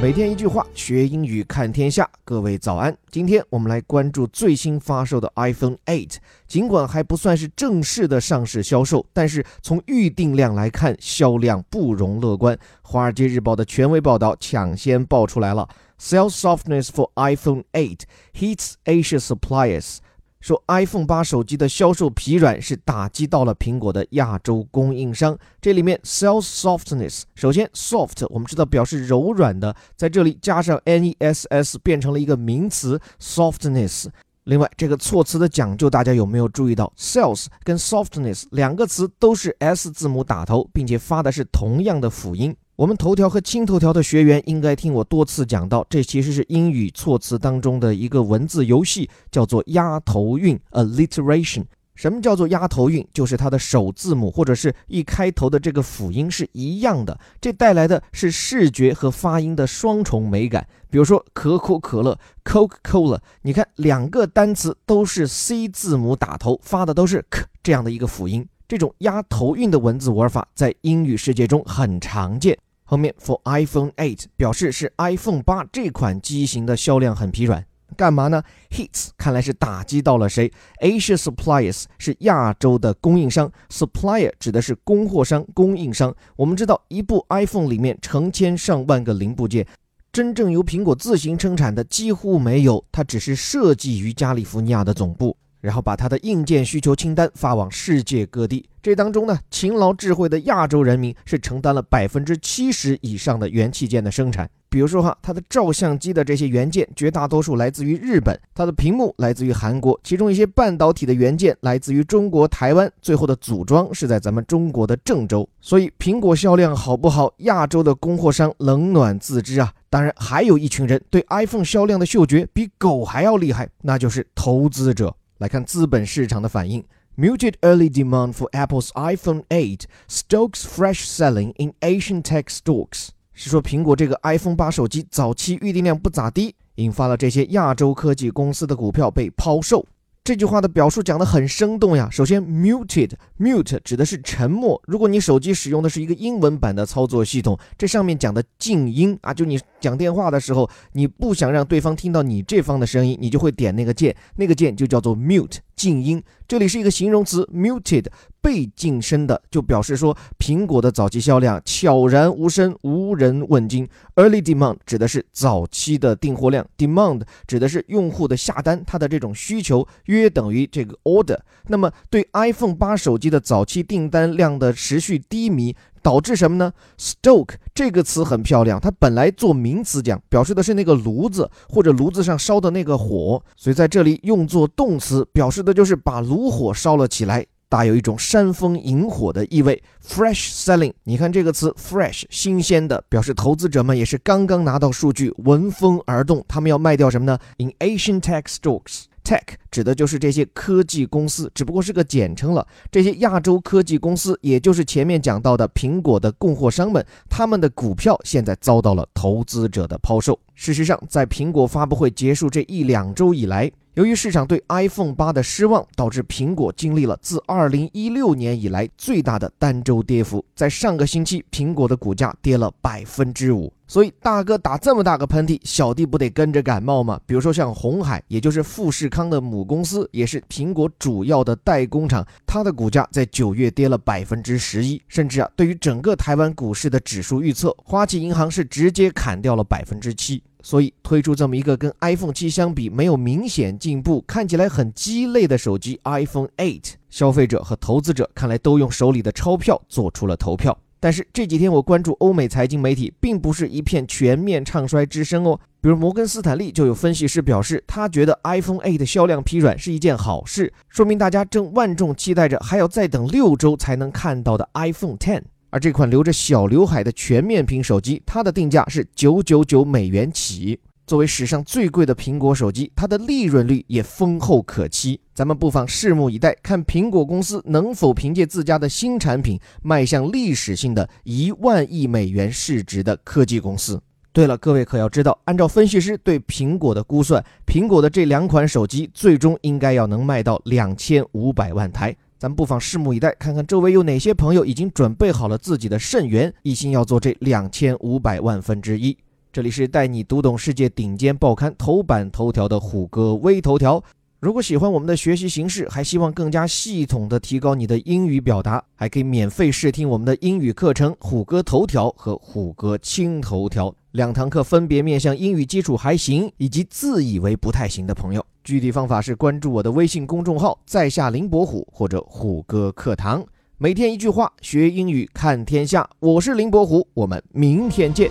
每天一句话，学英语看天下。各位早安，今天我们来关注最新发售的 iPhone 8。尽管还不算是正式的上市销售，但是从预订量来看，销量不容乐观。华尔街日报的权威报道抢先爆出来了：Sales softness for iPhone 8 hits Asia suppliers。说 iPhone 八手机的销售疲软是打击到了苹果的亚洲供应商。这里面 sales softness，首先 soft 我们知道表示柔软的，在这里加上 ness 变成了一个名词 softness。另外这个措辞的讲究，大家有没有注意到？sales 跟 softness 两个词都是 s 字母打头，并且发的是同样的辅音。我们头条和轻头条的学员应该听我多次讲到，这其实是英语措辞当中的一个文字游戏，叫做押头韵 （alliteration）。什么叫做押头韵？就是它的首字母或者是一开头的这个辅音是一样的，这带来的是视觉和发音的双重美感。比如说可口可乐 （Coca-Cola），你看两个单词都是 C 字母打头，发的都是 k 这样的一个辅音。这种押头韵的文字玩法在英语世界中很常见。后面 for iPhone 8表示是 iPhone 八这款机型的销量很疲软，干嘛呢？Hits 看来是打击到了谁？Asia suppliers 是亚洲的供应商，supplier 指的是供货商、供应商。我们知道一部 iPhone 里面成千上万个零部件，真正由苹果自行生产的几乎没有，它只是设计于加利福尼亚的总部。然后把他的硬件需求清单发往世界各地，这当中呢，勤劳智慧的亚洲人民是承担了百分之七十以上的元器件的生产。比如说哈，它的照相机的这些元件绝大多数来自于日本，它的屏幕来自于韩国，其中一些半导体的元件来自于中国台湾，最后的组装是在咱们中国的郑州。所以苹果销量好不好，亚洲的供货商冷暖自知啊。当然，还有一群人对 iPhone 销量的嗅觉比狗还要厉害，那就是投资者。来看资本市场的反应，muted early demand for Apple's iPhone 8 stokes fresh selling in Asian tech stocks，是说苹果这个 iPhone 八手机早期预订量不咋地，引发了这些亚洲科技公司的股票被抛售。这句话的表述讲得很生动呀。首先，muted，mute 指的是沉默。如果你手机使用的是一个英文版的操作系统，这上面讲的静音啊，就你讲电话的时候，你不想让对方听到你这方的声音，你就会点那个键，那个键就叫做 mute。静音，这里是一个形容词，muted，被晋升的，就表示说苹果的早期销量悄然无声，无人问津。Early demand 指的是早期的订货量，demand 指的是用户的下单，它的这种需求约等于这个 order。那么对 iPhone 八手机的早期订单量的持续低迷。导致什么呢？Stoke 这个词很漂亮，它本来做名词讲，表示的是那个炉子或者炉子上烧的那个火，所以在这里用作动词，表示的就是把炉火烧了起来，大有一种煽风引火的意味。Fresh selling，你看这个词，fresh 新鲜的，表示投资者们也是刚刚拿到数据，闻风而动，他们要卖掉什么呢？In Asian tech stocks。Tech 指的就是这些科技公司，只不过是个简称了。这些亚洲科技公司，也就是前面讲到的苹果的供货商们，他们的股票现在遭到了投资者的抛售。事实上，在苹果发布会结束这一两周以来，由于市场对 iPhone 八的失望，导致苹果经历了自2016年以来最大的单周跌幅。在上个星期，苹果的股价跌了百分之五。所以，大哥打这么大个喷嚏，小弟不得跟着感冒吗？比如说像红海，也就是富士康的母公司，也是苹果主要的代工厂，它的股价在九月跌了百分之十一，甚至啊，对于整个台湾股市的指数预测，花旗银行是直接砍掉了百分之七。所以推出这么一个跟 iPhone 七相比没有明显进步、看起来很鸡肋的手机 iPhone 8，消费者和投资者看来都用手里的钞票做出了投票。但是这几天我关注欧美财经媒体，并不是一片全面唱衰之声哦。比如摩根斯坦利就有分析师表示，他觉得 iPhone 8的销量疲软是一件好事，说明大家正万众期待着还要再等六周才能看到的 iPhone 10。而这款留着小刘海的全面屏手机，它的定价是九九九美元起。作为史上最贵的苹果手机，它的利润率也丰厚可期。咱们不妨拭目以待，看苹果公司能否凭借自家的新产品迈向历史性的一万亿美元市值的科技公司。对了，各位可要知道，按照分析师对苹果的估算，苹果的这两款手机最终应该要能卖到两千五百万台。咱不妨拭目以待，看看周围有哪些朋友已经准备好了自己的肾源，一心要做这两千五百万分之一。这里是带你读懂世界顶尖报刊头版头条的虎哥微头条。如果喜欢我们的学习形式，还希望更加系统的提高你的英语表达，还可以免费试听我们的英语课程《虎哥头条》和《虎哥轻头条》两堂课，分别面向英语基础还行以及自以为不太行的朋友。具体方法是关注我的微信公众号“在下林伯虎”或者“虎哥课堂”，每天一句话，学英语看天下。我是林伯虎，我们明天见。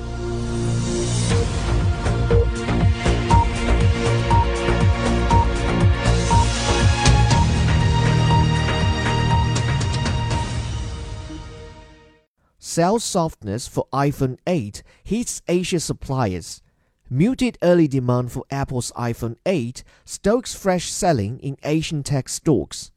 Sales softness for iPhone 8 hits Asia suppliers. Muted early demand for Apple's iPhone 8 stokes fresh selling in Asian tech stocks.